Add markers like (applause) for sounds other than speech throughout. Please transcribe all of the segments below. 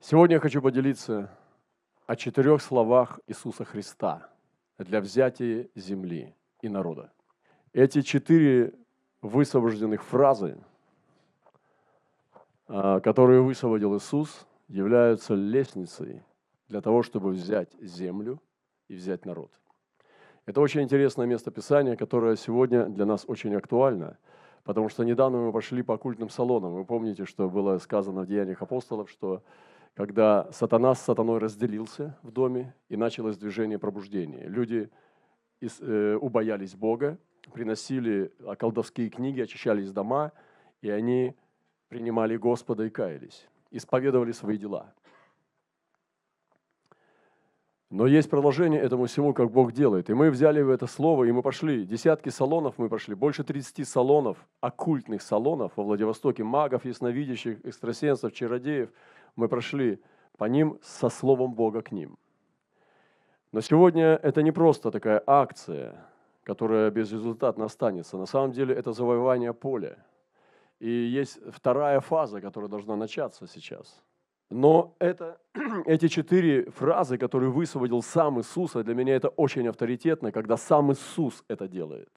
Сегодня я хочу поделиться о четырех словах Иисуса Христа для взятия земли и народа. Эти четыре высвобожденных фразы, а, которые высвободил Иисус, являются лестницей для того, чтобы взять землю и взять народ. Это очень интересное место Писания, которое сегодня для нас очень актуально, потому что недавно мы пошли по культным салонам. Вы помните, что было сказано в Деяниях апостолов, что когда сатана с сатаной разделился в доме, и началось движение пробуждения. Люди э, убоялись Бога, приносили колдовские книги, очищались дома, и они принимали Господа и каялись, исповедовали свои дела. Но есть продолжение этому всему, как Бог делает. И мы взяли это слово, и мы пошли. Десятки салонов мы пошли, больше 30 салонов, оккультных салонов во Владивостоке, магов, ясновидящих, экстрасенсов, чародеев. Мы прошли по ним со словом Бога к ним. Но сегодня это не просто такая акция, которая безрезультатно останется. На самом деле это завоевание поля. И есть вторая фаза, которая должна начаться сейчас. Но это, (clears throat) эти четыре фразы, которые высвободил сам Иисус, а для меня это очень авторитетно, когда сам Иисус это делает.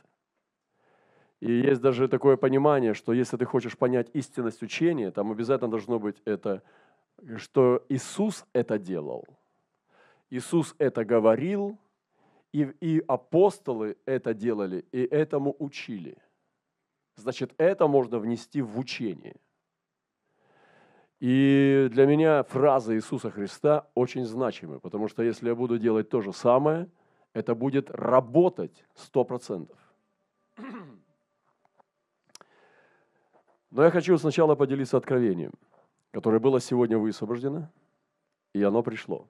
И есть даже такое понимание, что если ты хочешь понять истинность учения, там обязательно должно быть это, что Иисус это делал. Иисус это говорил, и, и апостолы это делали, и этому учили. Значит, это можно внести в учение. И для меня фраза Иисуса Христа очень значимы, потому что если я буду делать то же самое, это будет работать сто процентов. Но я хочу сначала поделиться откровением, которое было сегодня высвобождено, и оно пришло.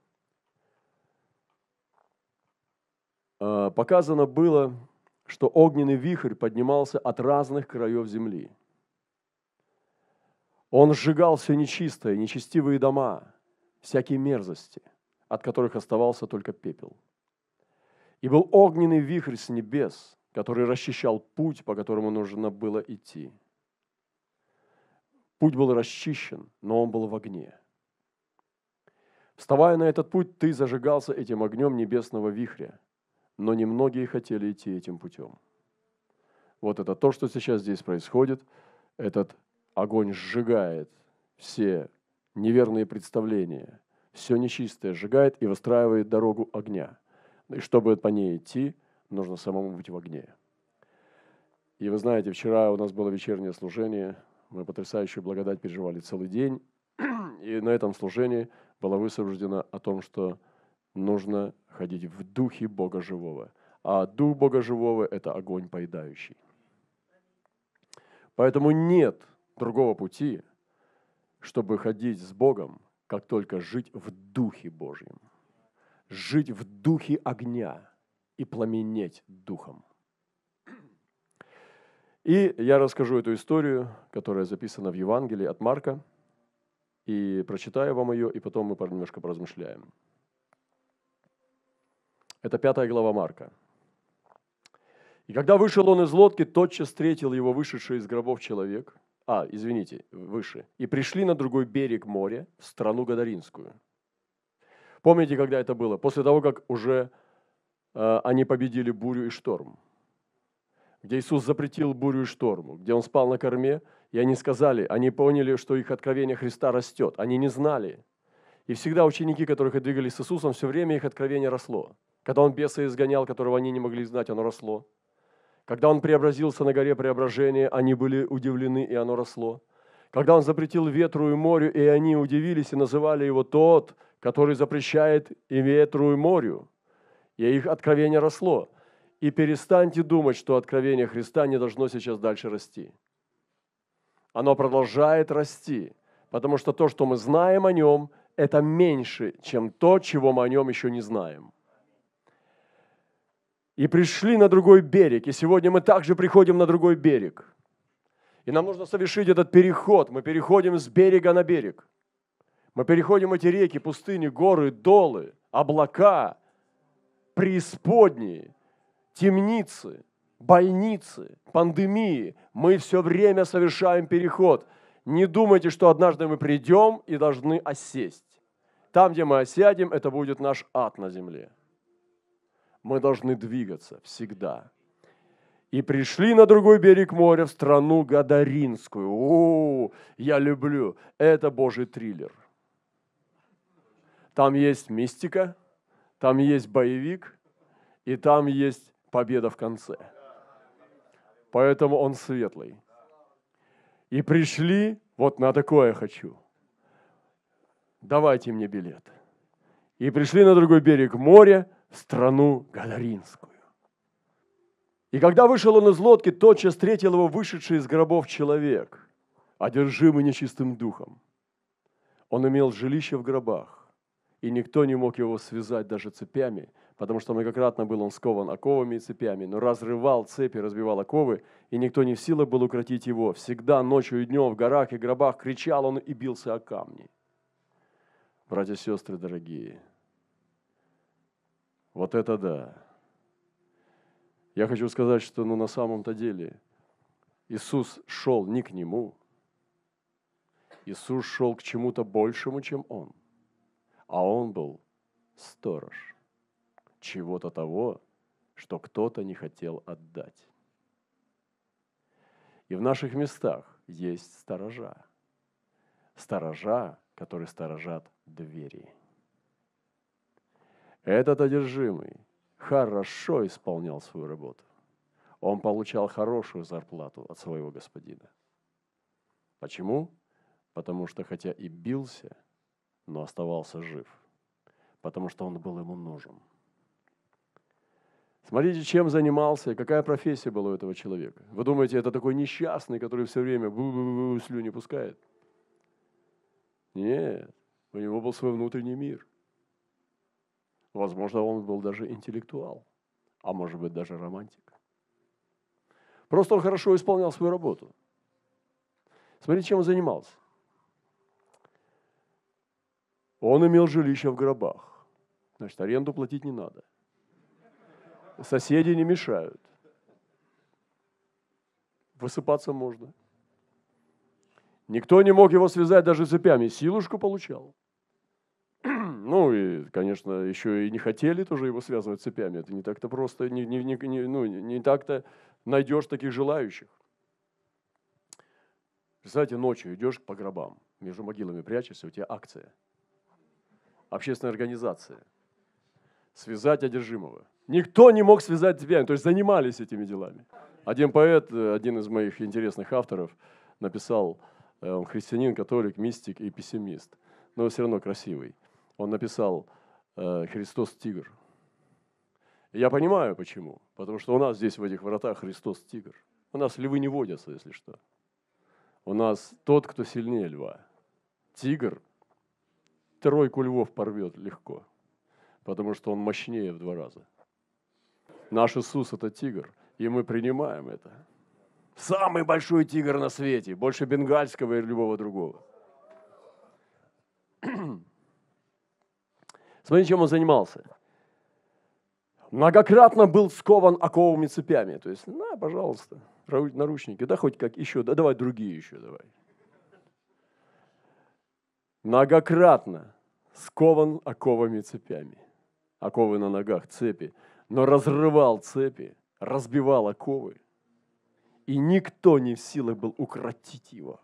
А, показано было, что огненный вихрь поднимался от разных краев земли. Он сжигал все нечистое, нечестивые дома, всякие мерзости, от которых оставался только пепел. И был огненный вихрь с небес, который расчищал путь, по которому нужно было идти. Путь был расчищен, но он был в огне. Вставая на этот путь, ты зажигался этим огнем небесного вихря – но немногие хотели идти этим путем. Вот это то, что сейчас здесь происходит. Этот огонь сжигает все неверные представления, все нечистое сжигает и выстраивает дорогу огня. И чтобы по ней идти, нужно самому быть в огне. И вы знаете, вчера у нас было вечернее служение, мы потрясающую благодать переживали целый день, (clears throat) и на этом служении было высвобождено о том, что нужно ходить в духе Бога живого. А дух Бога живого – это огонь поедающий. Поэтому нет другого пути, чтобы ходить с Богом, как только жить в Духе Божьем. Жить в Духе огня и пламенеть Духом. И я расскажу эту историю, которая записана в Евангелии от Марка, и прочитаю вам ее, и потом мы немножко поразмышляем. Это пятая глава Марка. И когда вышел он из лодки, тотчас встретил его вышедший из гробов человек. А, извините, выше. И пришли на другой берег моря, в страну Гадаринскую. Помните, когда это было? После того, как уже э, они победили бурю и шторм. Где Иисус запретил бурю и шторму, где Он спал на корме, и они сказали, они поняли, что их откровение Христа растет. Они не знали. И всегда ученики, которых двигались с Иисусом, все время их откровение росло. Когда он беса изгонял, которого они не могли знать, оно росло. Когда он преобразился на горе преображения, они были удивлены, и оно росло. Когда он запретил ветру и морю, и они удивились и называли его тот, который запрещает и ветру, и морю. И их откровение росло. И перестаньте думать, что откровение Христа не должно сейчас дальше расти. Оно продолжает расти, потому что то, что мы знаем о нем, это меньше, чем то, чего мы о нем еще не знаем и пришли на другой берег. И сегодня мы также приходим на другой берег. И нам нужно совершить этот переход. Мы переходим с берега на берег. Мы переходим эти реки, пустыни, горы, долы, облака, преисподние, темницы, больницы, пандемии. Мы все время совершаем переход. Не думайте, что однажды мы придем и должны осесть. Там, где мы осядем, это будет наш ад на земле. Мы должны двигаться всегда. И пришли на другой берег моря, в страну Гадаринскую. О, я люблю. Это Божий триллер. Там есть мистика, там есть боевик, и там есть победа в конце. Поэтому он светлый. И пришли, вот на такое хочу. Давайте мне билет. И пришли на другой берег моря, в страну Гадаринскую. И когда вышел он из лодки, тотчас встретил его вышедший из гробов человек, одержимый нечистым духом. Он имел жилище в гробах, и никто не мог его связать даже цепями, потому что многократно был он скован оковами и цепями, но разрывал цепи, разбивал оковы, и никто не в силах был укротить его. Всегда ночью и днем в горах и гробах кричал он и бился о камни. Братья и сестры дорогие, вот это да! Я хочу сказать, что ну, на самом-то деле Иисус шел не к Нему, Иисус шел к чему-то большему, чем Он. А Он был сторож чего-то того, что кто-то не хотел отдать. И в наших местах есть сторожа. Сторожа, которые сторожат двери. Этот одержимый хорошо исполнял свою работу. Он получал хорошую зарплату от своего господина. Почему? Потому что хотя и бился, но оставался жив. Потому что он был ему нужен. Смотрите, чем занимался, какая профессия была у этого человека. Вы думаете, это такой несчастный, который все время слюни пускает? Нет, у него был свой внутренний мир. Возможно, он был даже интеллектуал, а может быть даже романтик. Просто он хорошо исполнял свою работу. Смотрите, чем он занимался. Он имел жилище в гробах. Значит, аренду платить не надо. Соседи не мешают. Высыпаться можно. Никто не мог его связать даже цепями. Силушку получал. (clears throat) Ну и, конечно, еще и не хотели тоже его связывать цепями. Это не так-то просто, не, не, не, ну, не так-то найдешь таких желающих. Представьте, ночью идешь по гробам, между могилами прячешься, у тебя акция. Общественная организация. Связать одержимого. Никто не мог связать цепями, то есть занимались этими делами. Один поэт, один из моих интересных авторов, написал, э, он христианин, католик, мистик и пессимист, но все равно красивый он написал э, «Христос тигр». я понимаю, почему. Потому что у нас здесь в этих воротах Христос тигр. У нас львы не водятся, если что. У нас тот, кто сильнее льва. Тигр тройку львов порвет легко, потому что он мощнее в два раза. Наш Иисус – это тигр, и мы принимаем это. Самый большой тигр на свете, больше бенгальского и любого другого. (clears throat) Смотрите, чем он занимался. Многократно был скован оковыми цепями. То есть, на, пожалуйста, наручники, да хоть как еще, да давай другие еще давай. Многократно скован оковыми цепями. Оковы на ногах, цепи. Но разрывал цепи, разбивал оковы. И никто не в силах был укротить его.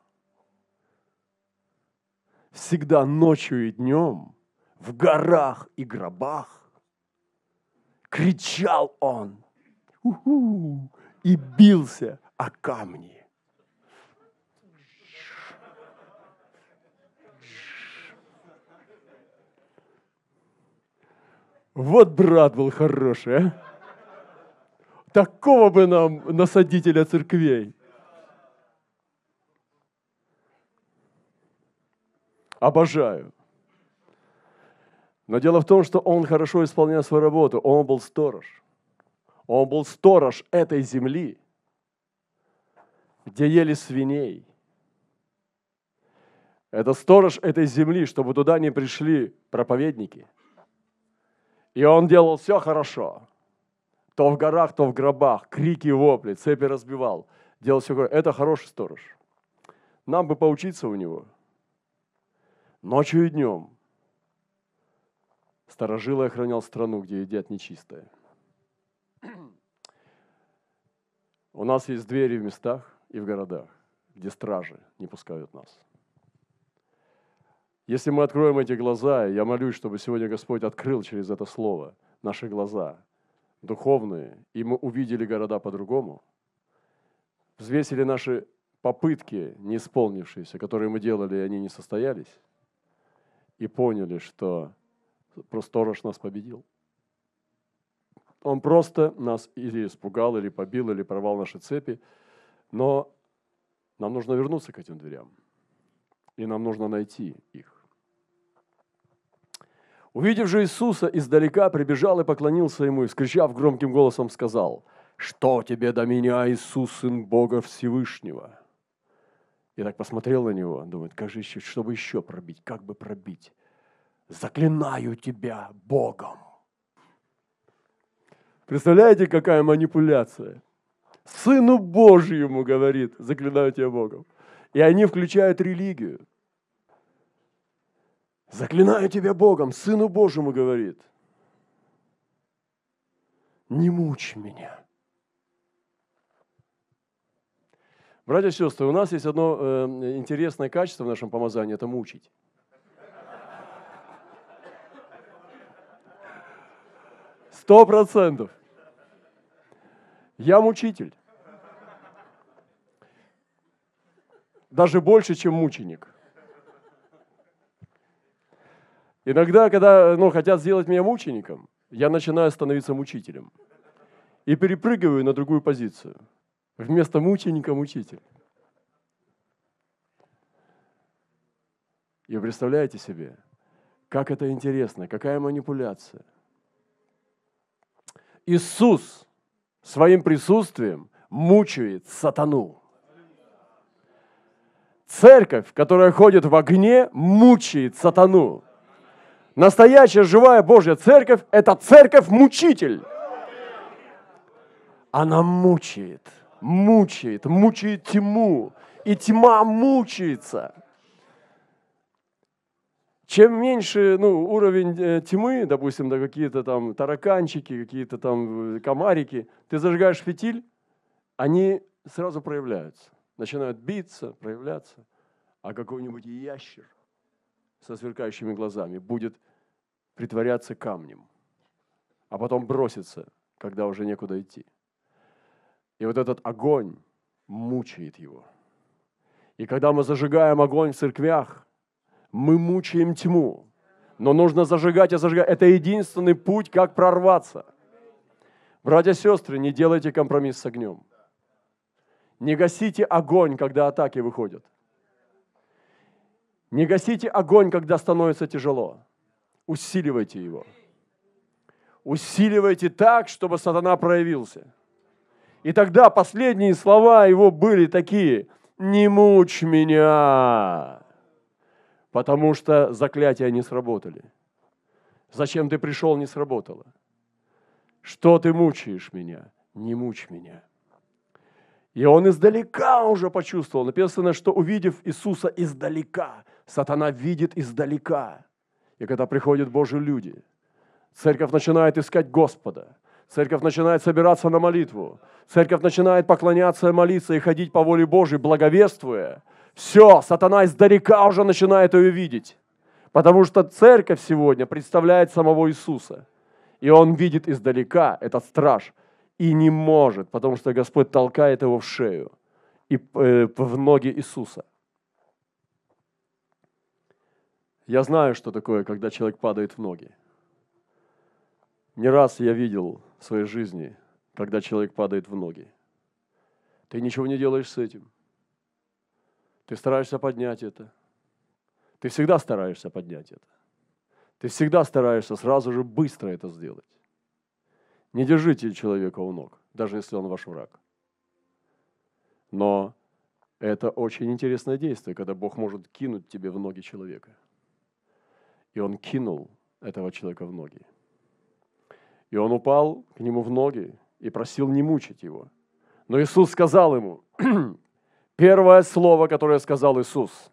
Всегда ночью и днем в горах и гробах. Кричал он у и бился о камни. Вот брат был хороший, а? Такого бы нам насадителя церквей. Обожаю. Но дело в том, что он хорошо исполнял свою работу. Он был сторож. Он был сторож этой земли, где ели свиней. Это сторож этой земли, чтобы туда не пришли проповедники. И он делал все хорошо. То в горах, то в гробах, крики, вопли, цепи разбивал. Делал все хорошо. Это хороший сторож. Нам бы поучиться у него. Ночью и днем – сторожил и охранял страну, где едят нечистое. У нас есть двери в местах и в городах, где стражи не пускают нас. Если мы откроем эти глаза, я молюсь, чтобы сегодня Господь открыл через это слово наши глаза духовные, и мы увидели города по-другому, взвесили наши попытки, не исполнившиеся, которые мы делали, и они не состоялись, и поняли, что сторож нас победил. Он просто нас или испугал, или побил, или порвал наши цепи, но нам нужно вернуться к этим дверям, и нам нужно найти их. Увидев же Иисуса издалека, прибежал и поклонился ему, и, скричав громким голосом, сказал, «Что тебе до меня, Иисус, Сын Бога Всевышнего?» И так посмотрел на него, думает, как же еще, чтобы еще пробить, как бы пробить? Заклинаю тебя Богом. Представляете, какая манипуляция? Сыну Божьему говорит, заклинаю тебя Богом. И они включают религию. Заклинаю тебя Богом, Сыну Божьему говорит. Не мучь меня. Братья и сестры, у нас есть одно э, интересное качество в нашем помазании – это мучить. Сто процентов. Я мучитель. Даже больше, чем мученик. Иногда, когда ну, хотят сделать меня мучеником, я начинаю становиться мучителем. И перепрыгиваю на другую позицию. Вместо мученика – мучитель. И представляете себе, как это интересно, какая манипуляция. Иисус своим присутствием мучает сатану. Церковь, которая ходит в огне, мучает сатану. Настоящая живая Божья церковь – это церковь-мучитель. Она мучает, мучает, мучает тьму. И тьма мучается. Чем меньше ну, уровень э, тьмы, допустим, да, какие-то там тараканчики, какие-то там э, комарики, ты зажигаешь фитиль, они сразу проявляются. Начинают биться, проявляться. А какой-нибудь ящер со сверкающими глазами будет притворяться камнем, а потом броситься, когда уже некуда идти. И вот этот огонь мучает его. И когда мы зажигаем огонь в церквях, мы мучаем тьму. Но нужно зажигать и зажигать. Это единственный путь, как прорваться. Братья и сестры, не делайте компромисс с огнем. Не гасите огонь, когда атаки выходят. Не гасите огонь, когда становится тяжело. Усиливайте его. Усиливайте так, чтобы сатана проявился. И тогда последние слова его были такие, не мучь меня, потому что заклятия не сработали. Зачем ты пришел, не сработало. Что ты мучаешь меня? Не мучь меня. И он издалека уже почувствовал. Написано, что увидев Иисуса издалека, сатана видит издалека. И когда приходят Божьи люди, церковь начинает искать Господа, церковь начинает собираться на молитву, церковь начинает поклоняться молиться и ходить по воле Божьей, благовествуя. Все, сатана издалека уже начинает ее видеть. Потому что церковь сегодня представляет самого Иисуса. И он видит издалека, этот страж – и не может, потому что Господь толкает его в шею и э, в ноги Иисуса. Я знаю, что такое, когда человек падает в ноги. Не раз я видел в своей жизни, когда человек падает в ноги. Ты ничего не делаешь с этим. Ты стараешься поднять это. Ты всегда стараешься поднять это. Ты всегда стараешься сразу же быстро это сделать. Не держите человека у ног, даже если он ваш враг. Но это очень интересное действие, когда Бог может кинуть тебе в ноги человека. И он кинул этого человека в ноги. И он упал к нему в ноги и просил не мучить его. Но Иисус сказал ему, первое слово, которое сказал Иисус,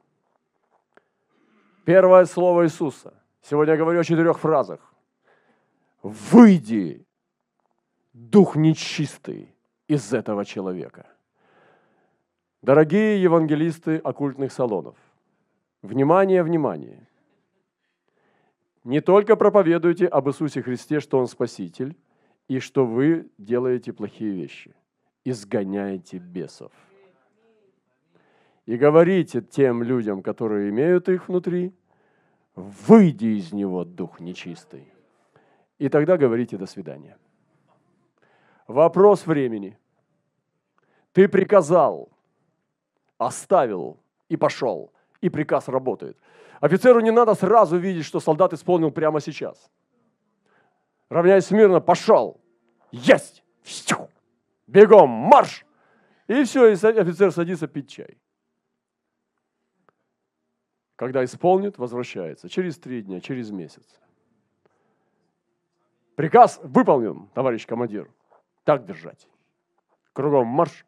первое слово Иисуса. Сегодня я говорю о четырех фразах. выйди, дух нечистый из этого человека. Дорогие евангелисты оккультных салонов, внимание, внимание. Не только проповедуйте об Иисусе Христе, что Он Спаситель, и что вы делаете плохие вещи. Изгоняете бесов. И говорите тем людям, которые имеют их внутри, выйди из него, дух нечистый. И тогда говорите до свидания. Вопрос времени. Ты приказал, оставил и пошел, и приказ работает. Офицеру не надо сразу видеть, что солдат исполнил прямо сейчас. Равняясь смирно, пошел. Есть! Бегом, марш! И все, и офицер садится пить чай. Когда исполнит, возвращается. Через три дня, через месяц. Приказ выполнен, товарищ командир. Так держать. Кругом марш.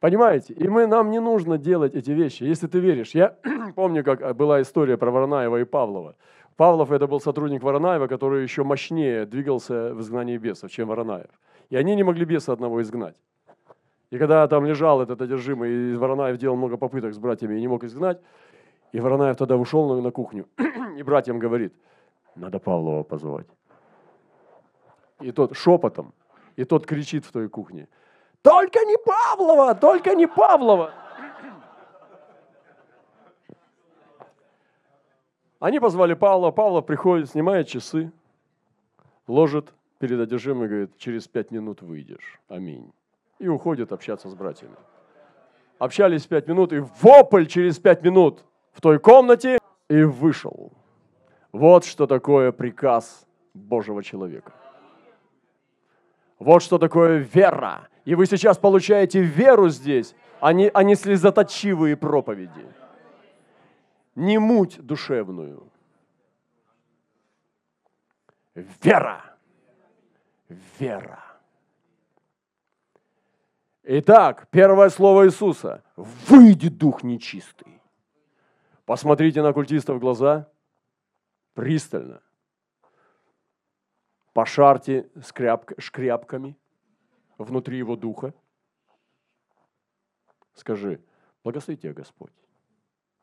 Понимаете? И мы, нам не нужно делать эти вещи, если ты веришь. Я (clears throat) помню, как была история про Воронаева и Павлова. Павлов это был сотрудник Воронаева, который еще мощнее двигался в изгнании бесов, чем Воронаев. И они не могли беса одного изгнать. И когда там лежал этот одержимый, и Воронаев делал много попыток с братьями и не мог изгнать, и Воронаев тогда ушел на кухню (clears throat) и братьям говорит, надо Павлова позвать. И тот шепотом, и тот кричит в той кухне, только не Павлова, только не Павлова. Они позвали Павла, Павлов приходит, снимает часы, ложит перед одержимым и говорит, через пять минут выйдешь. Аминь и уходит общаться с братьями. Общались пять минут, и вопль через пять минут в той комнате, и вышел. Вот что такое приказ Божьего человека. Вот что такое вера. И вы сейчас получаете веру здесь, а не, а не слезоточивые проповеди. Не муть душевную. Вера. Вера. Итак, первое слово Иисуса. Выйди, дух нечистый. Посмотрите на культистов в глаза пристально. Пошарьте скряпк, шкряпками внутри его духа. Скажи, благослови тебя Господь.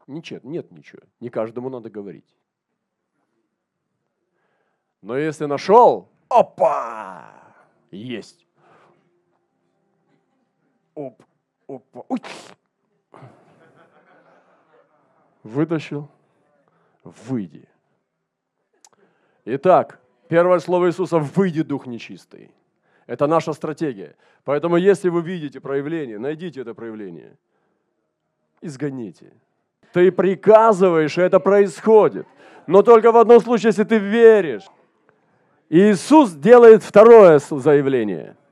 Ничего, нет ничего. Не каждому надо говорить. Но если нашел, опа, есть. Оп, опа, ой. Вытащил, выйди. Итак, первое слово Иисуса – выйди, дух нечистый. Это наша стратегия. Поэтому, если вы видите проявление, найдите это проявление, изгоните. Ты приказываешь, и это происходит. Но только в одном случае, если ты веришь. Иисус делает второе заявление –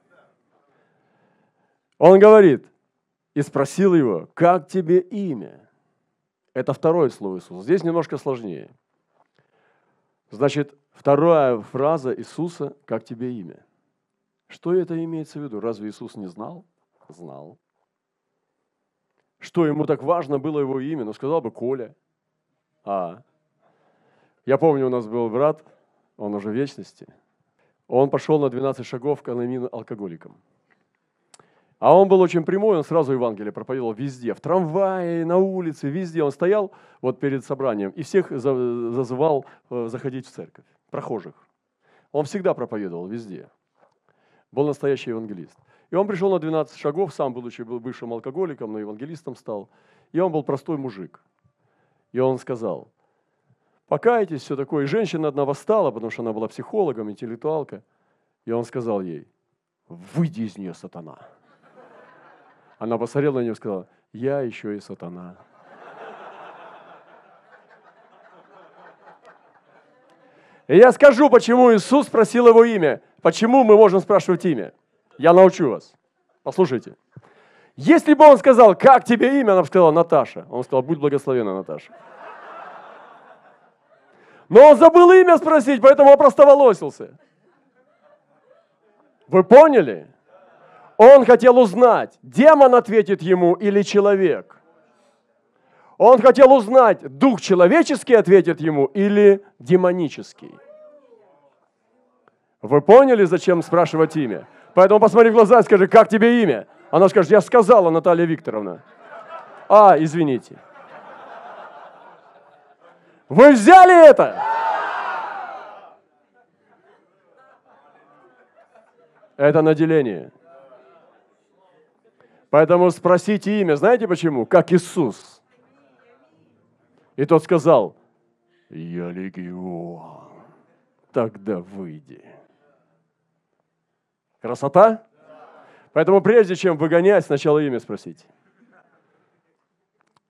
он говорит, и спросил его, как тебе имя? Это второе слово Иисуса. Здесь немножко сложнее. Значит, вторая фраза Иисуса, как тебе имя? Что это имеется в виду? Разве Иисус не знал? Знал. Что ему так важно было его имя? Ну, сказал бы Коля. А. Я помню, у нас был брат, он уже в вечности. Он пошел на 12 шагов к алкоголикам. А он был очень прямой, он сразу Евангелие проповедовал везде, в трамвае, на улице, везде. Он стоял вот перед собранием и всех зазывал э, заходить в церковь, прохожих. Он всегда проповедовал везде. Был настоящий евангелист. И он пришел на 12 шагов, сам, будучи был бывшим алкоголиком, но евангелистом стал. И он был простой мужик. И он сказал, покайтесь, все такое. И женщина одна восстала, потому что она была психологом, интеллектуалка. И он сказал ей, выйди из нее, сатана. Она посмотрела на него и сказала, я еще и сатана. И я скажу, почему Иисус спросил его имя. Почему мы можем спрашивать имя? Я научу вас. Послушайте. Если бы он сказал, как тебе имя, она бы сказала, Наташа. Он сказал, будь благословена, Наташа. Но он забыл имя спросить, поэтому опростоволосился. Вы поняли? Он хотел узнать, демон ответит ему или человек. Он хотел узнать, дух человеческий ответит ему или демонический. Вы поняли, зачем спрашивать имя? Поэтому посмотри в глаза и скажи, как тебе имя? Она скажет, я сказала, Наталья Викторовна. А, извините. Вы взяли это? Это наделение. Поэтому спросите имя. Знаете почему? Как Иисус. И тот сказал, я легион. Тогда выйди. Красота? Поэтому прежде чем выгонять, сначала имя спросите.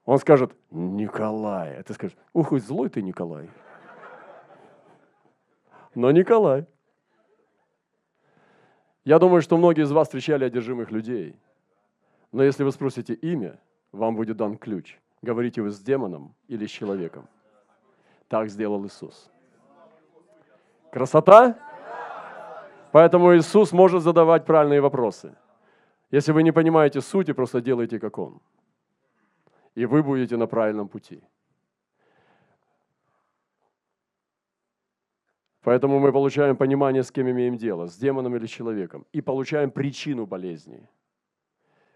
Он скажет, Николай. А ты скажешь, ух, злой ты, Николай. Но Николай. Я думаю, что многие из вас встречали одержимых людей. Но если вы спросите имя, вам будет дан ключ. Говорите вы с демоном или с человеком. Так сделал Иисус. Красота? Поэтому Иисус может задавать правильные вопросы. Если вы не понимаете сути, просто делайте как Он. И вы будете на правильном пути. Поэтому мы получаем понимание, с кем имеем дело, с демоном или человеком. И получаем причину болезни.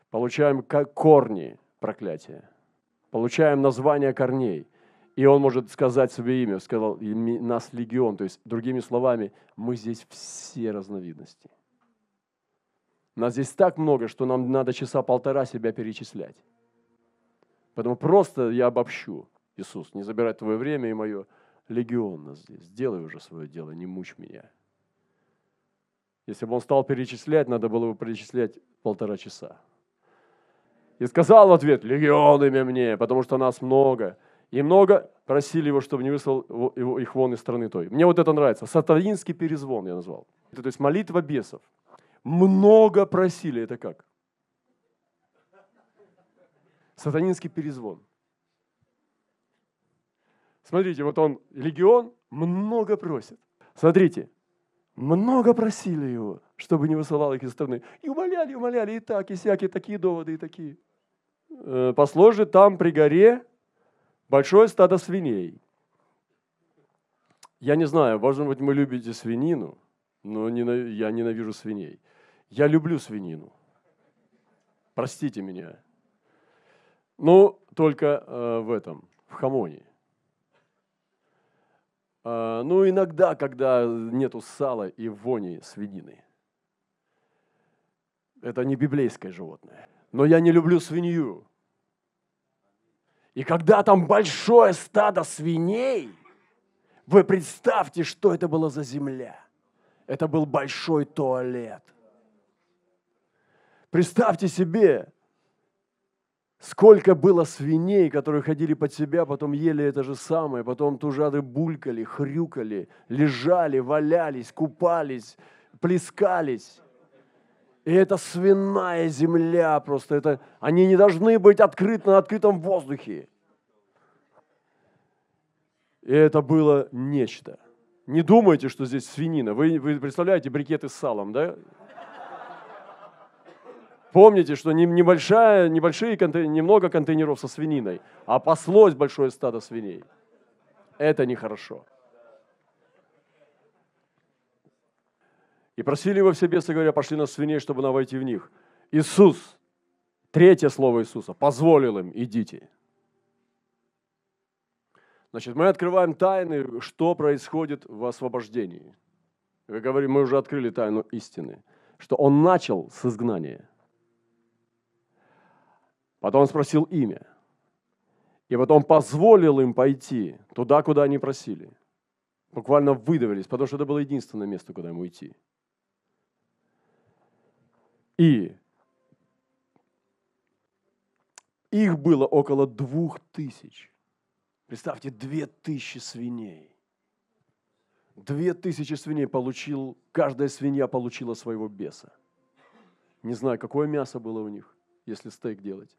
Получаем корни проклятия. Получаем название корней. И он может сказать себе имя, сказал, нас легион. То есть, другими словами, мы здесь все разновидности. Нас здесь так много, что нам надо часа полтора себя перечислять. Поэтому просто я обобщу. Иисус, не забирай твое время и мое. Легион нас здесь. Сделай уже свое дело, не мучь меня. Если бы он стал перечислять, надо было бы перечислять полтора часа. И сказал в ответ, легионами мне, потому что нас много. И много просили его, чтобы не выслал их вон из страны той. Мне вот это нравится. Сатанинский перезвон я назвал. Это, то есть молитва бесов. Много просили. Это как? Сатанинский перезвон. Смотрите, вот он, легион, много просит. Смотрите, много просили его, чтобы не высылал их из страны. И умоляли, умоляли, и так, и всякие, такие доводы, и такие. Э, Пасло же там при горе большое стадо свиней. Я не знаю, может быть, вы любите свинину, но я ненавижу свиней. Я люблю свинину. Простите меня. Ну, только э, в этом, в хамоне. Э, ну, иногда, когда нету сала и вони свинины. Это не библейское животное но я не люблю свинью. И когда там большое стадо свиней, вы представьте, что это было за земля. Это был большой туалет. Представьте себе, сколько было свиней, которые ходили под себя, потом ели это же самое, потом тужады булькали, хрюкали, лежали, валялись, купались, плескались. И это свиная земля просто. Это, они не должны быть открыты на открытом воздухе. И это было нечто. Не думайте, что здесь свинина. Вы, вы представляете брикеты с салом, да? Помните, что небольшая, небольшие контейнеры, немного контейнеров со свининой, а паслось большое стадо свиней. Это нехорошо. И просили его все бесы, говоря, пошли на свиней, чтобы нам войти в них. Иисус, третье слово Иисуса, позволил им, идите. Значит, мы открываем тайны, что происходит в освобождении. Вы говорим, мы уже открыли тайну истины, что он начал с изгнания. Потом он спросил имя. И потом позволил им пойти туда, куда они просили. Буквально выдавились, потому что это было единственное место, куда ему идти. И их было около двух тысяч. Представьте, две тысячи свиней. Две тысячи свиней получил, каждая свинья получила своего беса. Не знаю, какое мясо было у них, если стейк делать.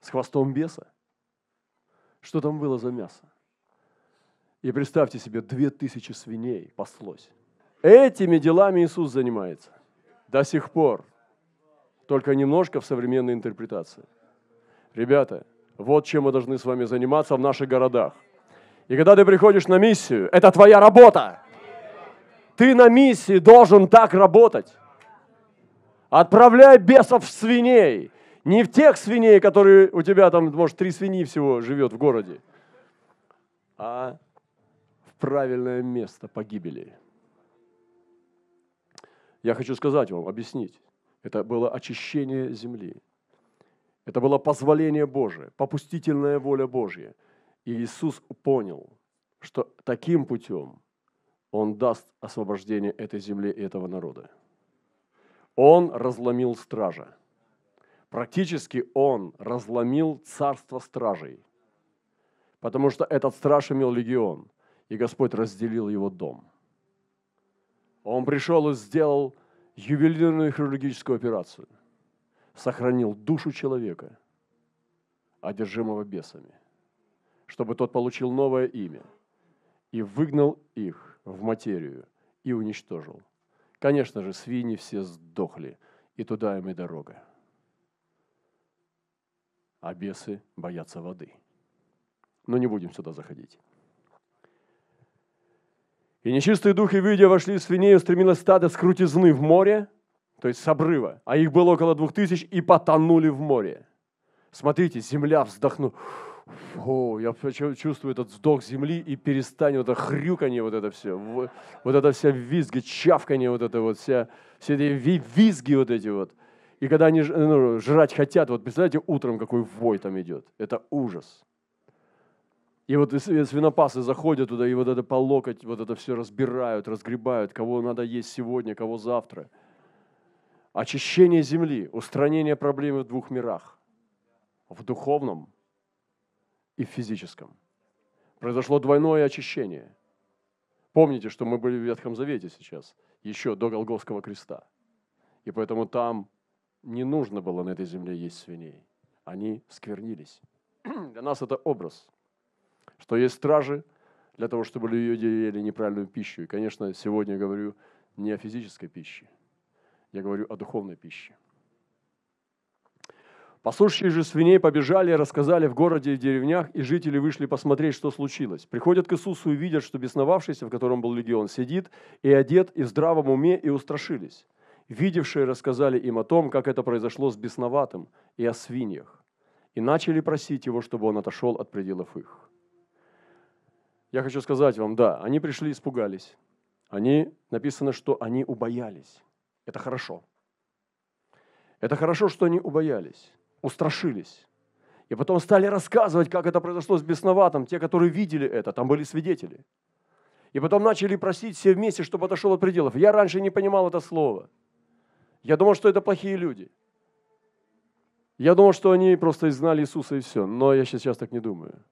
С хвостом беса? Что там было за мясо? И представьте себе, две тысячи свиней паслось. Этими делами Иисус занимается до сих пор, только немножко в современной интерпретации. Ребята, вот чем мы должны с вами заниматься в наших городах. И когда ты приходишь на миссию, это твоя работа. Ты на миссии должен так работать. Отправляй бесов в свиней. Не в тех свиней, которые у тебя там, может, три свиньи всего живет в городе, а в правильное место погибели. Я хочу сказать вам, объяснить. Это было очищение земли. Это было позволение Божие, попустительная воля Божья. И Иисус понял, что таким путем Он даст освобождение этой земле и этого народа. Он разломил стража. Практически он разломил царство стражей, потому что этот страж имел легион, и Господь разделил его дом. Он пришел и сделал ювелирную хирургическую операцию, сохранил душу человека, одержимого бесами, чтобы тот получил новое имя, и выгнал их в материю и уничтожил. Конечно же, свиньи все сдохли, и туда им и дорога а бесы боятся воды. Но не будем сюда заходить. И нечистые духи, видя, вошли в свиней, устремилось стадо с крутизны в море, то есть с обрыва, а их было около двух тысяч, и потонули в море. Смотрите, земля вздохнула. О, я чувствую этот вздох земли и перестанет вот это хрюканье, вот это все, вот, вот это вся визги, чавканье, вот это вот, вся, все эти визги вот эти вот. И когда они ну, жрать хотят, вот представляете, утром какой вой там идет. Это ужас. И вот свинопасы заходят туда, и вот это по локоть, вот это все разбирают, разгребают, кого надо есть сегодня, кого завтра. Очищение земли, устранение проблемы в двух мирах. В духовном и в физическом. Произошло двойное очищение. Помните, что мы были в Ветхом Завете сейчас, еще до Голговского креста. И поэтому там не нужно было на этой земле есть свиней. Они сквернились. Для нас это образ, что есть стражи для того, чтобы люди ели неправильную пищу. И, конечно, сегодня я говорю не о физической пище, я говорю о духовной пище. Послушавшие же свиней побежали и рассказали в городе и деревнях, и жители вышли посмотреть, что случилось. Приходят к Иисусу и видят, что бесновавшийся, в котором был легион, сидит и одет и в здравом уме, и устрашились. Видевшие рассказали им о том, как это произошло с бесноватым и о свиньях, и начали просить его, чтобы он отошел от пределов их. Я хочу сказать вам, да, они пришли, испугались. Они, написано, что они убоялись. Это хорошо. Это хорошо, что они убоялись, устрашились. И потом стали рассказывать, как это произошло с бесноватым, те, которые видели это, там были свидетели. И потом начали просить все вместе, чтобы отошел от пределов. Я раньше не понимал это слово – я думал, что это плохие люди. Я думал, что они просто изгнали Иисуса и все. Но я сейчас так не думаю.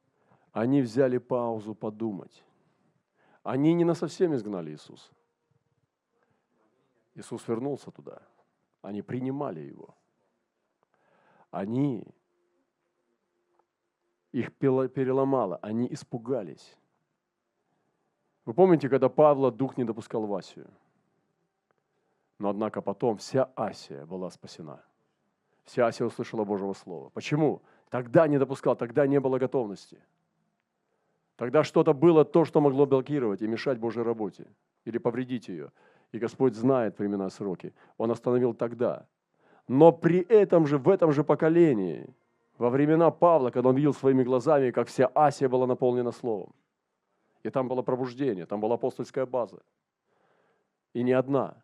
Они взяли паузу подумать. Они не на совсем изгнали Иисуса. Иисус вернулся туда. Они принимали Его. Они их переломало, они испугались. Вы помните, когда Павла дух не допускал в Асию? Но однако потом вся Асия была спасена. Вся Асия услышала Божьего Слова. Почему? Тогда не допускал, тогда не было готовности. Тогда что-то было то, что могло блокировать и мешать Божьей работе или повредить ее. И Господь знает времена сроки. Он остановил тогда. Но при этом же, в этом же поколении, во времена Павла, когда он видел своими глазами, как вся Асия была наполнена Словом. И там было пробуждение, там была апостольская база. И не одна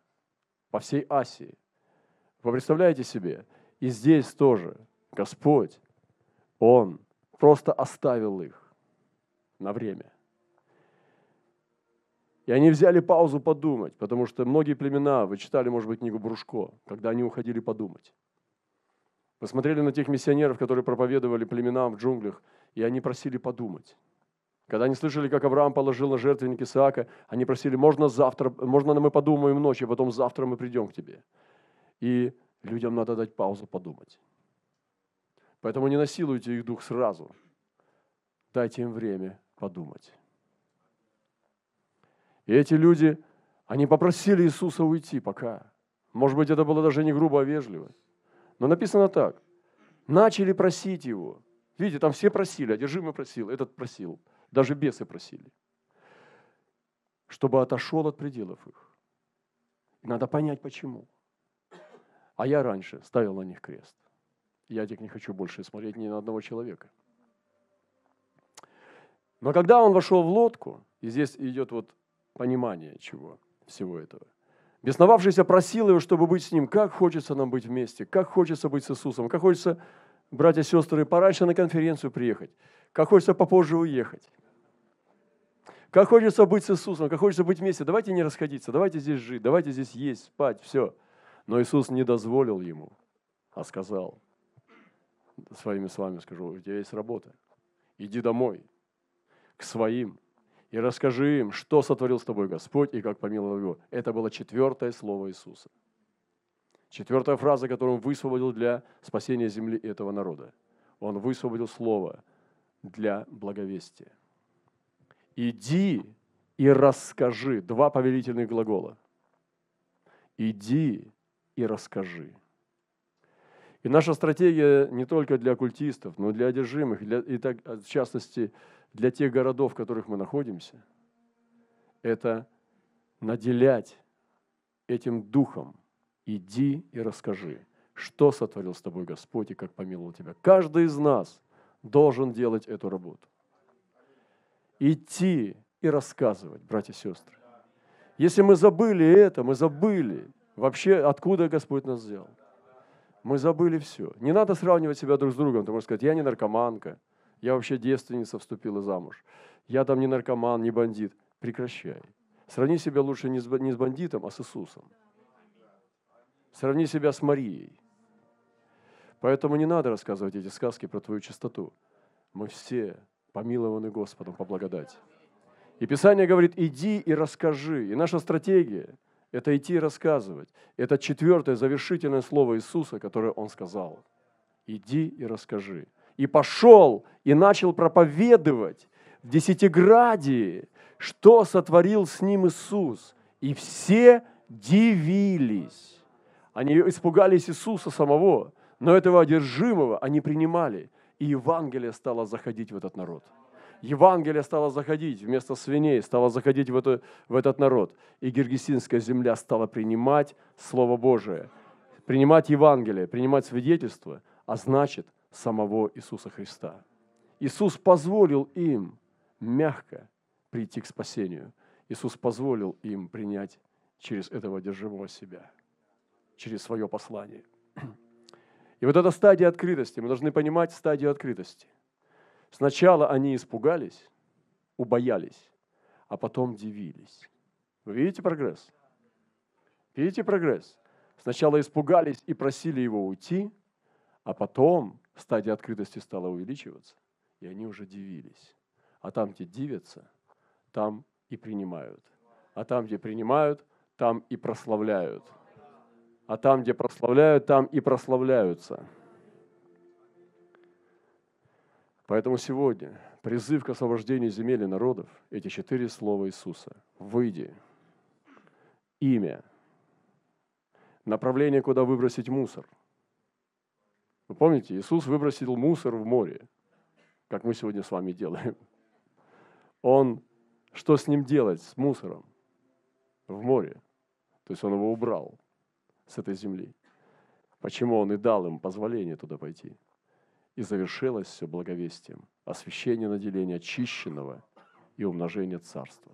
по всей Асии. Вы представляете себе? И здесь тоже Господь, Он просто оставил их на время. И они взяли паузу подумать, потому что многие племена, вы читали, может быть, книгу Брушко, когда они уходили подумать. Посмотрели на тех миссионеров, которые проповедовали племенам в джунглях, и они просили подумать. Когда они слышали, как Авраам положил на жертвенник Исаака, они просили, можно завтра, можно мы подумаем ночью, а потом завтра мы придем к тебе. И людям надо дать паузу подумать. Поэтому не насилуйте их дух сразу. Дайте им время подумать. И эти люди, они попросили Иисуса уйти пока. Может быть, это было даже не грубо, а вежливо. Но написано так. Начали просить его. Видите, там все просили, одержимый просил, этот просил. Даже бесы просили, чтобы отошел от пределов их. Надо понять, почему. А я раньше ставил на них крест. Я теперь не хочу больше смотреть ни на одного человека. Но когда он вошел в лодку, и здесь идет вот понимание чего, всего этого. Бесновавшийся просил его, чтобы быть с ним. Как хочется нам быть вместе, как хочется быть с Иисусом, как хочется, братья и сестры, пораньше на конференцию приехать, как хочется попозже уехать. Как хочется быть с Иисусом, как хочется быть вместе. Давайте не расходиться, давайте здесь жить, давайте здесь есть, спать, все. Но Иисус не дозволил ему, а сказал, своими словами скажу, у тебя есть работа, иди домой, к своим, и расскажи им, что сотворил с тобой Господь и как помиловал его. Это было четвертое слово Иисуса. Четвертая фраза, которую он высвободил для спасения земли этого народа. Он высвободил слово для благовестия. Иди и расскажи. Два повелительных глагола. Иди и расскажи. И наша стратегия не только для оккультистов, но и для одержимых, для, и так, в частности, для тех городов, в которых мы находимся, это наделять этим духом. Иди и расскажи, что сотворил с тобой Господь и как помиловал тебя. Каждый из нас должен делать эту работу. Идти и рассказывать, братья и сестры. Если мы забыли это, мы забыли вообще, откуда Господь нас взял. Мы забыли все. Не надо сравнивать себя друг с другом. Ты можешь сказать, я не наркоманка, я вообще девственница вступила замуж. Я там не наркоман, не бандит. Прекращай. Сравни себя лучше не с, бандитом, а с Иисусом. Сравни себя с Марией. Поэтому не надо рассказывать эти сказки про твою чистоту. Мы все помилованы Господом по благодати. И Писание говорит, иди и расскажи. И наша стратегия – это идти и рассказывать. Это четвертое завершительное слово Иисуса, которое Он сказал. Иди и расскажи и пошел и начал проповедовать в Десятиградии, что сотворил с ним Иисус. И все дивились. Они испугались Иисуса самого, но этого одержимого они принимали. И Евангелие стало заходить в этот народ. Евангелие стало заходить вместо свиней, стало заходить в, это, в этот народ. И Гергесинская земля стала принимать Слово Божие, принимать Евангелие, принимать свидетельство, а значит, самого Иисуса Христа. Иисус позволил им мягко прийти к спасению. Иисус позволил им принять через этого одержимого себя, через свое послание. И вот эта стадия открытости, мы должны понимать стадию открытости. Сначала они испугались, убоялись, а потом дивились. Вы видите прогресс? Видите прогресс? Сначала испугались и просили его уйти, а потом стадия открытости стала увеличиваться, и они уже дивились. А там, где дивятся, там и принимают. А там, где принимают, там и прославляют. А там, где прославляют, там и прославляются. Поэтому сегодня призыв к освобождению земель и народов, эти четыре слова Иисуса. Выйди. Имя. Направление, куда выбросить мусор – вы помните, Иисус выбросил мусор в море, как мы сегодня с вами делаем. Он, что с ним делать, с мусором в море? То есть он его убрал с этой земли. Почему он и дал им позволение туда пойти? И завершилось все благовестием, освящение наделения очищенного и умножение царства.